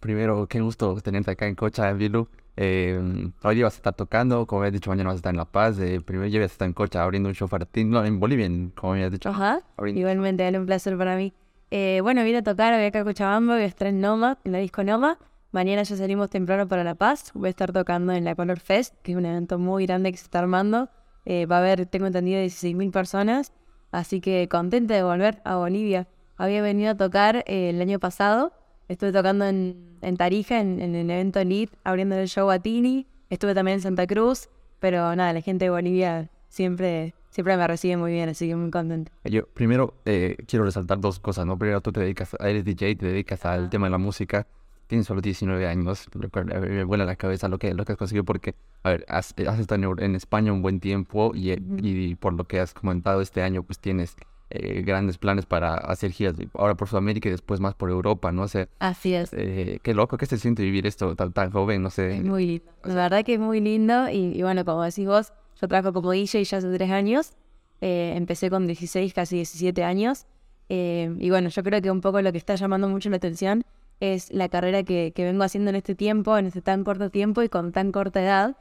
primero, qué gusto tenerte acá en Cocha, Vilu. Eh, hoy vas a estar tocando, como habías dicho, mañana vas a estar en La Paz. Eh, primero ya vas a estar en Cocha abriendo un show para ti, no, en Bolivia, como habías dicho. Ajá, Abriendo- igualmente, era un placer para mí. Eh, bueno, vine a tocar, voy acá a Cochabamba, voy a estar en Noma, en la disco Noma. Mañana ya salimos temprano para La Paz, voy a estar tocando en la Color Fest, que es un evento muy grande que se está armando. Eh, va a haber, tengo entendido, 16.000 personas, así que contenta de volver a Bolivia. Había venido a tocar eh, el año pasado, estuve tocando en, en Tarija, en, en el evento Elite, abriendo el show a Tini. Estuve también en Santa Cruz, pero nada, la gente de Bolivia siempre, siempre me recibe muy bien, así que muy contenta. Yo primero eh, quiero resaltar dos cosas, ¿no? Primero, tú te dedicas, eres DJ, te dedicas al tema de la música. Tienes solo 19 años, eh, me vuela la cabeza lo que, lo que has conseguido porque, a ver, has, eh, has estado en, España un buen tiempo y, eh, y por lo que has comentado este año, pues tienes eh, grandes planes para hacer giras, ahora por Sudamérica y después más por Europa, ¿no? O sea, Así es. eh, qué loco, ¿qué se siente vivir esto tan, tan joven? No sé. Es muy lindo. La verdad que es muy lindo y, y bueno, como decís vos, yo trabajo como DJ ya hace tres años. Eh, empecé con 16, casi 17 años. Y bueno, yo creo que un poco lo que está llamando mucho la atención es la carrera que, que vengo haciendo en este tiempo, en este tan corto tiempo y con tan corta edad.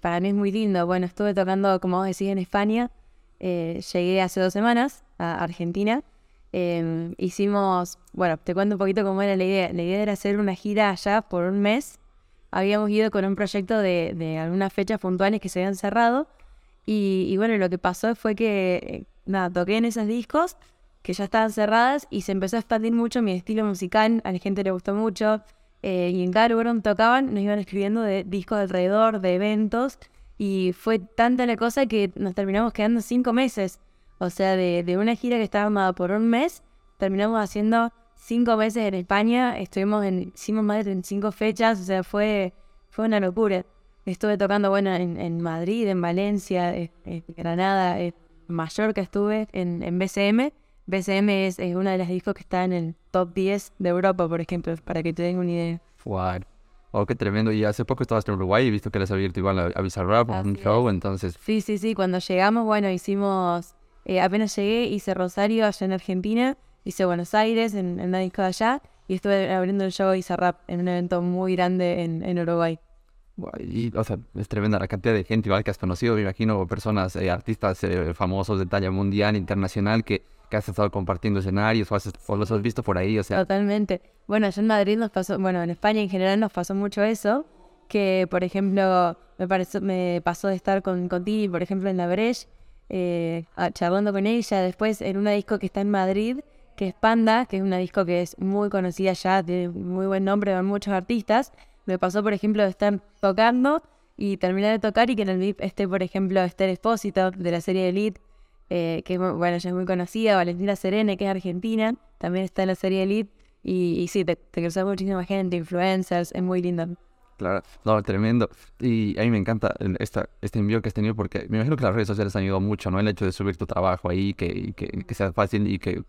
Para mí es muy lindo. Bueno, estuve tocando, como vos decís, en España. Eh, llegué hace dos semanas a Argentina. Eh, hicimos, bueno, te cuento un poquito cómo era la idea. La idea era hacer una gira allá por un mes. Habíamos ido con un proyecto de, de algunas fechas puntuales que se habían cerrado. Y, y bueno, lo que pasó fue que, eh, nada, toqué en esos discos que ya estaban cerradas y se empezó a expandir mucho mi estilo musical. A la gente le gustó mucho. eh, y en cada lugar donde tocaban nos iban escribiendo de discos alrededor, de eventos. Y fue tanta la cosa que nos terminamos quedando cinco meses. O sea, de, de una gira que estaba armada por un mes, terminamos haciendo cinco meses en España. Estuvimos en, hicimos más de 35 fechas, o sea, fue, fue una locura. Estuve tocando, bueno, en, en Madrid, en Valencia, en, Granada, en Mallorca estuve, en, en BCM. BCM es, es una de las discos que está en el top 10 de Europa, por ejemplo, para que te den una idea. Wow. Oh, qué tremendo. Y hace poco estabas en Uruguay y visto que les has abierto igual a, a Bizarrap, un show, entonces... Sí, sí, sí. Cuando llegamos, bueno, hicimos. eh, apenas llegué, hice Rosario allá en Argentina, hice Buenos Aires en, en una disco de allá y estuve abriendo el show de Rap en un evento muy grande en, en Uruguay. Y, o sea, es tremenda la cantidad de gente igual que has conocido, me imagino, personas, eh, artistas eh, famosos de talla mundial, internacional, que, que has estado compartiendo escenarios o, has- o los has visto por ahí, o sea, Totalmente. Bueno, allá en Madrid nos pasó, bueno, en España en general nos pasó mucho eso, que por ejemplo me pareció, me pasó de estar con, con Tini, por ejemplo, en la Breche, eh, charlando con ella, después en una disco que está en Madrid, que es Panda, que es una disco que es muy conocida ya, tiene muy buen nombre, van muchos artistas. Me pasó, por ejemplo, de estar tocando y terminar de tocar y que en el VIP esté, por ejemplo, Esther Espósito de la serie Elite, eh, que bueno, ya es muy conocida, Valentina Serene, que es argentina, también está en la serie Elite. Y, y sí, te, te cruzas muchísima gente, influencers, es muy lindo. claro, no, tremendo. Y a mí me encanta esta, este envío que has tenido porque me imagino que las redes sociales han ayudado mucho, ¿no? El hecho de subir tu trabajo ahí, que, que, que sea fácil y que,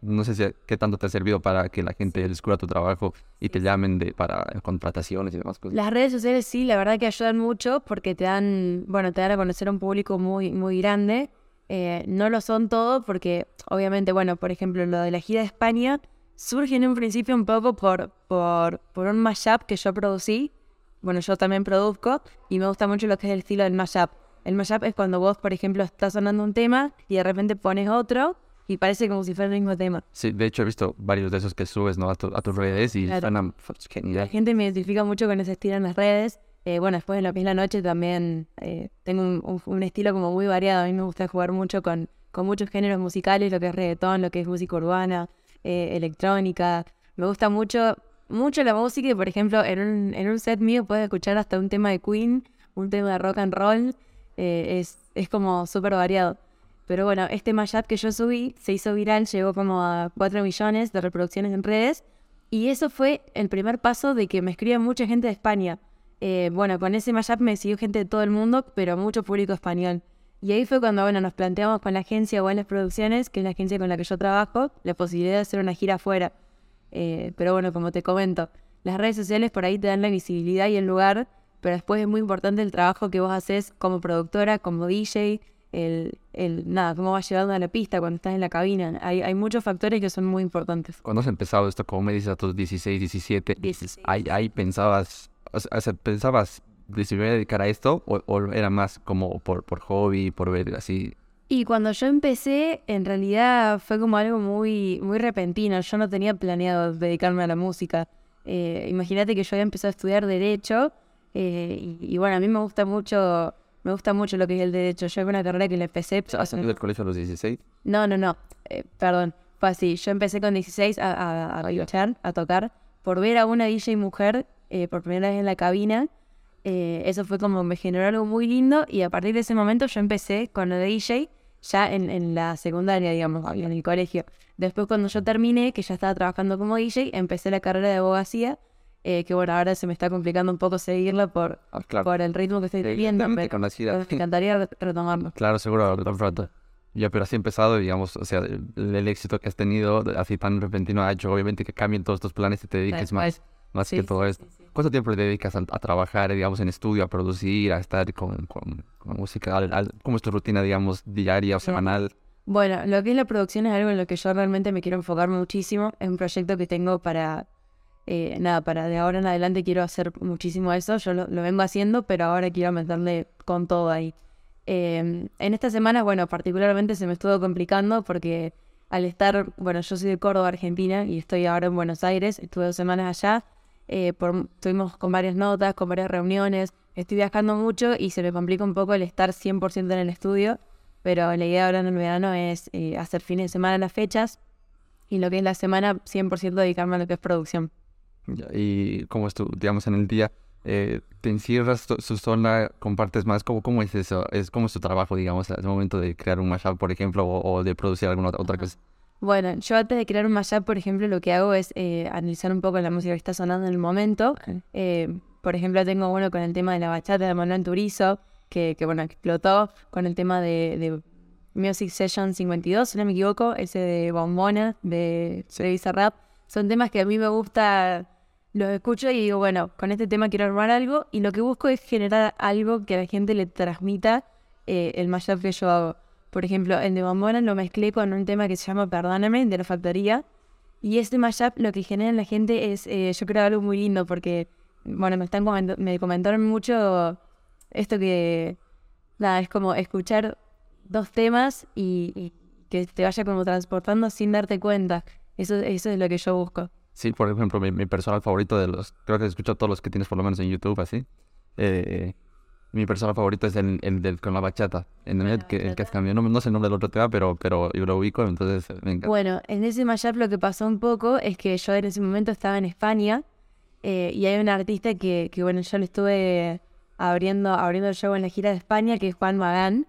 no sé si, qué tanto te ha servido para que la gente descubra tu trabajo y te llamen de, para contrataciones y demás cosas. Las redes sociales sí, la verdad que ayudan mucho porque te dan, bueno, te dan a conocer a un público muy, muy grande. Eh, no lo son todo porque, obviamente, bueno, por ejemplo, lo de la gira de España surge en un principio un poco por, por, por un mashup que yo producí. Bueno, yo también produzco y me gusta mucho lo que es el estilo del mashup. El mashup es cuando vos, por ejemplo, estás sonando un tema y de repente pones otro y parece como si fuera el mismo tema. Sí, de hecho he visto varios de esos que subes, ¿no? A, tu- a tus redes y Claro. suenan f- La genial. gente me identifica mucho con ese estilo en las redes. Eh, bueno, después en lo que es la noche también eh, tengo un, estilo como muy variado. A mí me gusta jugar mucho con, muchos géneros musicales, lo que es reggaetón, lo que es música urbana, eh, electrónica. Me gusta mucho, mucho la música por ejemplo, en un, en un set mío puedes escuchar hasta un tema de Queen, un tema de rock and roll. Es, es como súper variado. Pero bueno, este mashup que yo subí se hizo viral, llegó como a 4 millones de reproducciones en redes. Y eso fue el primer paso de que me escriba mucha gente de España. Eh, bueno, con ese mashup me siguió gente de todo el mundo, pero mucho público español. Y ahí fue cuando, bueno, nos planteamos con la agencia Buenas Producciones, que es la agencia con la que yo trabajo, la posibilidad de hacer una gira afuera. Eh, pero bueno, como te comento, las redes sociales por ahí te dan la visibilidad y el lugar, pero después es muy importante el trabajo que vos haces como productora, como DJ, el, el, nada, cómo vas llevando a la pista cuando estás en la cabina. Hay, hay muchos factores que son muy importantes. Cuando has empezado esto, como me dices, a tus 16, 17, 16. ahí, ahí pensabas, o sea, pensabas, si me voy a dedicar a esto, o, o era más como por, por hobby, por ver así. Y cuando yo empecé, en realidad fue como algo muy, muy repentino. Yo no tenía planeado dedicarme a la música. Eh, Imagínate que yo había empezado a estudiar Derecho eh, y, y bueno, a mí me gusta mucho, me gusta mucho lo que es el Derecho. Yo hago una carrera que la empecé... ¿Has salido del colegio a los 16? No, no, no. Eh, perdón. Fue así. Yo empecé con 16 a, a, a a tocar, por ver a una DJ mujer eh, por primera vez en la cabina. Eh, eso fue como me generó algo muy lindo y a partir de ese momento yo empecé con lo de DJ ya en, en la secundaria, digamos, en el colegio. Después cuando yo terminé, que ya estaba trabajando como DJ, empecé la carrera de abogacía, eh, que bueno, ahora se me está complicando un poco seguirla por, Ah, claro. por el ritmo que estoy pero me encantaría re- retomarlo. Claro, seguro, tan pronto. Ya, pero así empezado, digamos, o sea, el, el éxito que has tenido así tan repentino ha hecho obviamente que cambien todos tus planes y te dediques más, más Sí, que sí, todo sí, esto. sí. ¿Cuánto tiempo le dedicas a, a trabajar, digamos, en estudio, a producir, a estar con, con, con música? Al- al- ¿Cómo es tu rutina, digamos, diaria o semanal? Bueno, lo que es la producción es algo en lo que yo realmente me quiero enfocar muchísimo. Es un proyecto que tengo para, eh, nada, para de ahora en adelante quiero hacer muchísimo eso. Yo lo, lo vengo haciendo, pero ahora quiero meterle con todo ahí. Eh, en esta semana, bueno, particularmente se me estuvo complicando porque al estar, bueno, yo soy de Córdoba, Argentina, y estoy ahora en Buenos Aires, estuve dos semanas allá, eh, por, estuvimos con varias notas, con varias reuniones, estoy viajando mucho y se me complica un poco el estar 100% en el estudio, pero la idea ahora en el verano es eh, hacer fines de semana las fechas y lo que es la semana 100% dedicarme a lo que es producción. ¿Y cómo es tu, digamos, en el día? Eh, ¿Te encierras su zona, compartes más? ¿Cómo, ¿Cómo es eso? Es, ¿Cómo es tu trabajo, digamos, al momento de crear un mashup, por ejemplo, o, o de producir alguna otra, otra cosa? Bueno, yo antes de crear un mashup, por ejemplo, lo que hago es eh, analizar un poco la música que está sonando en el momento. Eh, por ejemplo, tengo bueno con el tema de la bachata de Manuel Turizo, que, que bueno, explotó con el tema de, de Music Session 52, si no me equivoco, ese de Bombona, de Visa Rap. Son temas que a mí me gusta, los escucho y digo, bueno, con este tema quiero armar algo y lo que busco es generar algo que a la gente le transmita eh, el mashup que yo hago. Por ejemplo, el de Bombona lo mezclé con un tema que se llama Perdóname, de la factoría. Y este mashup lo que genera en la gente es, eh, yo creo, algo muy lindo porque, bueno, me, están me comentaron mucho esto que, nada, es como escuchar dos temas y, que te vaya como transportando sin darte cuenta. Eso, eso es lo que yo busco. Sí, por ejemplo, mi, mi personal favorito de los, creo que escucho todos los que tienes por lo menos en YouTube, así. Eh, mi personal favorito es el, el del con la bachata, en el, que, el que has cambiado. No, no sé el nombre del otro tema, pero, pero yo lo ubico, entonces me encanta. Bueno, en ese mashup lo que pasó un poco es que yo en ese momento estaba en España eh, y hay un artista que, que, bueno, yo le estuve abriendo, abriendo el show en la gira de España, que es Juan Magán.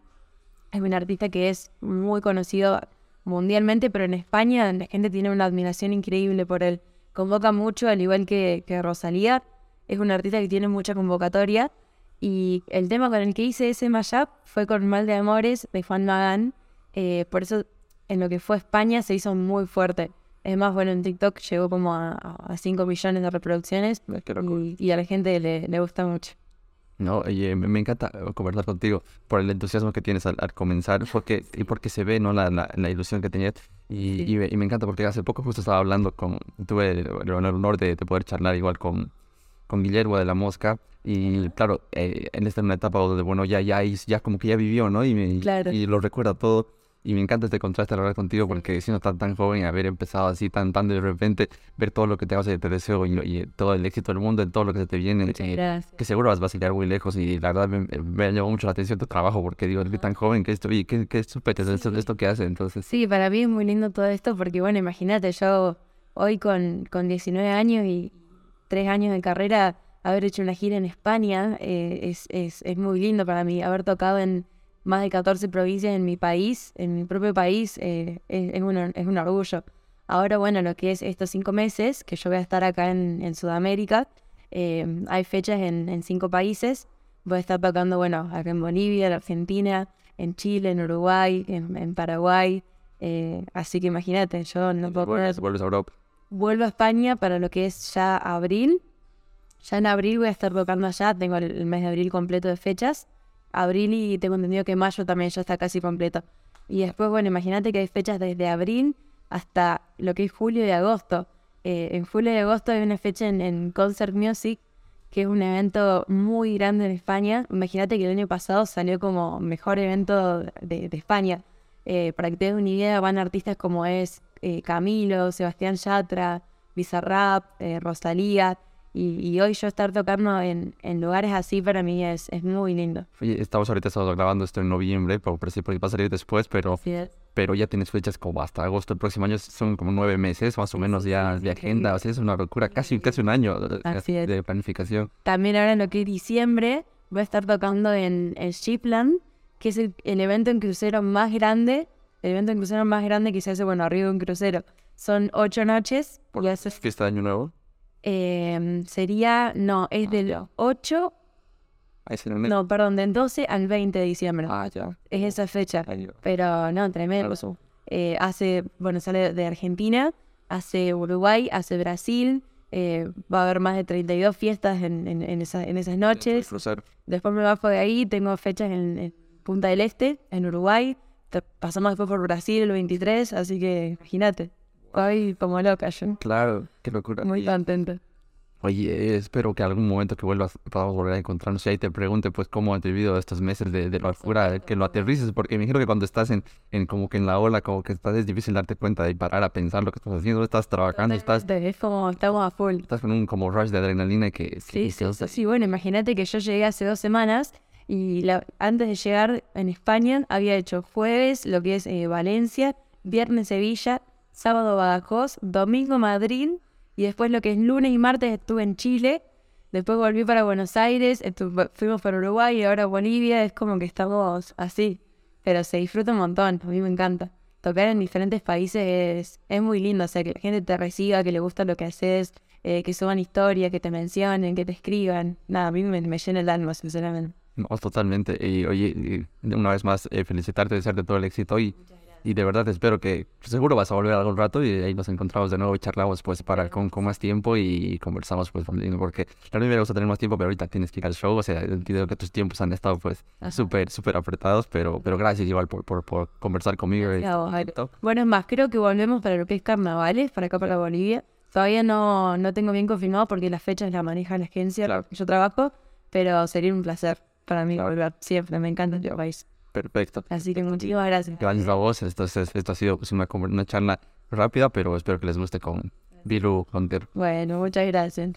Es un artista que es muy conocido mundialmente, pero en España la gente tiene una admiración increíble por él. Convoca mucho, al igual que, que Rosalía. Es un artista que tiene mucha convocatoria. Y el tema con el que hice ese mashup fue con Mal de Amores de Juan Magán. Eh, por eso en lo que fue España se hizo muy fuerte. Es más, bueno, en TikTok llegó como a, a 5 millones de reproducciones Eh, y, y a la gente le, le gusta mucho. No, oye, me, me encanta eh, conversar contigo por el entusiasmo que tienes al, al comenzar porque, y porque se ve, ¿no? La, la, la ilusión que tenías. Y, Sí. y, me, y me encanta porque hace poco justo estaba hablando con, tuve el, el honor de, de poder charlar igual con, con Guillermo de la Mosca. Y claro, eh, él está en una etapa donde, bueno, ya, ya, ya como que ya vivió, ¿no? Y, me, Claro. y lo recuerda todo. Y me encanta este contraste hablar contigo porque siendo tan, tan joven, haber empezado así tan, tan de repente, ver todo lo que te hace, te deseo y, y todo el éxito del mundo, en todo lo que se te viene. Eh, que seguro vas a llegar muy lejos y la verdad me, me llamó mucho la atención tu trabajo porque digo, es tan joven que esto, y qué, qué súper es esto, esto que hace, entonces Sí, para mí es muy lindo todo esto porque, bueno, imagínate, yo hoy con, con 19 años y 3 años de carrera, haber hecho una gira en España eh, es, es, es muy lindo para mí. Haber tocado en más de 14 provincias en mi país, en mi propio país, eh, es, es, un, es un orgullo. Ahora, bueno, lo que es estos cinco meses que yo voy a estar acá en, en Sudamérica, eh, hay fechas en, en cinco países. Voy a estar tocando, bueno, acá en Bolivia, en Argentina, en Chile, en Uruguay, en, en Paraguay. así que imagínate, yo no puedo vuelves, vuelves a Europa. Vuelvo a España para lo que es ya abril. Ya en abril voy a estar tocando allá, tengo el, mes de abril completo de fechas. abril y tengo entendido que mayo también ya está casi completo. Y después, bueno, imagínate que hay fechas desde abril hasta lo que es julio y agosto. Eh, en julio y agosto hay una fecha en, Concert Music, que es un evento muy grande en España. Imagínate que el año pasado salió como mejor evento de, de España. Eh, para que te des una idea, van artistas como es eh, Camilo, Sebastián Yatra, Bizarrap, eh, Rosalía. Y, y hoy yo estar tocando en, en lugares así para mí es, es muy lindo. Oye, estamos ahorita estamos grabando esto en noviembre, por, por, porque va a salir después, pero, pero ya tienes fechas como hasta agosto del próximo año, son como nueve meses más o menos ya de agenda, o sea, es una locura, casi, casi un año de, Así es. de planificación. También ahora en lo que es diciembre voy a estar tocando en, en Shipland, que es el, el evento en crucero más grande, el evento en crucero más grande que se hace, bueno, arriba de un crucero. Son ocho noches, y hace- Fiesta de Año Nuevo. eh, sería, no, es del 8, Ahí se me- no, perdón, del 12 al 20 de diciembre. Ah, ya. Es esa fecha. Pero no, tremendo. Claro. Eh, hace, bueno, sale de Argentina, hace Uruguay, hace Brasil. eh, va a haber más de 32 fiestas en, en, en esa- en esas noches. Después me bajo de ahí, tengo fechas en, en Punta del Este, en Uruguay. Pasamos después por Brasil el 23, así que imagínate. Estoy como loca yo. Claro, qué locura. Muy Y- contenta. Oye, espero que algún momento que vuelvas podamos volver a encontrarnos y ahí te pregunte pues cómo has vivido estos meses de, de locura, que lo aterrices, porque me imagino que cuando estás en, en como que en la ola, como que estás, es difícil darte cuenta de parar a pensar lo que estás haciendo, estás trabajando, estás, Totalmente, Es como, estamos a full. estás con un como rush de adrenalina que Sí, sí, que- sí, sí, bueno, imagínate que yo llegué hace dos semanas y la- antes de llegar en España había hecho jueves lo que es eh, Valencia, viernes Sevilla, sábado Badajoz, domingo Madrid y después lo que es lunes y martes estuve en Chile, después volví para Buenos Aires, estu- fuimos para Uruguay y ahora Bolivia, es como que estamos así, pero se disfruta un montón, a mí me encanta. Tocar en diferentes países es, es muy lindo, o sea, que la gente te reciba, que le gusta lo que haces, eh, que suban historias, que te mencionen, que te escriban. Nada, a mí me, me llena el alma, sinceramente. No, totalmente. Y oye, y una vez más, eh, felicitarte, desearte todo el éxito y, y de verdad espero que seguro vas a volver algún rato y ahí nos encontramos de nuevo y charlamos pues para con, con más tiempo y conversamos pues porque a mí me gusta tener más tiempo, pero ahorita tienes que ir al show, o sea, entiendo que tus tiempos han estado pues súper, súper apretados, pero, pero gracias igual por, por, por conversar conmigo. y- Gracias. Bueno, es más, creo que volvemos para lo que es carnavales, para acá, para Bolivia. Todavía no, no tengo bien confirmado porque las fechas las maneja la agencia Claro. yo trabajo, pero sería un placer para mí volver siempre. Me encanta este país. Perfecto. Así que muchísimas gracias. Gracias a vos. Esto, es- esto ha sido pues, una, una charla rápida, pero espero que les guste con Bilu Hunter. Bueno, muchas gracias.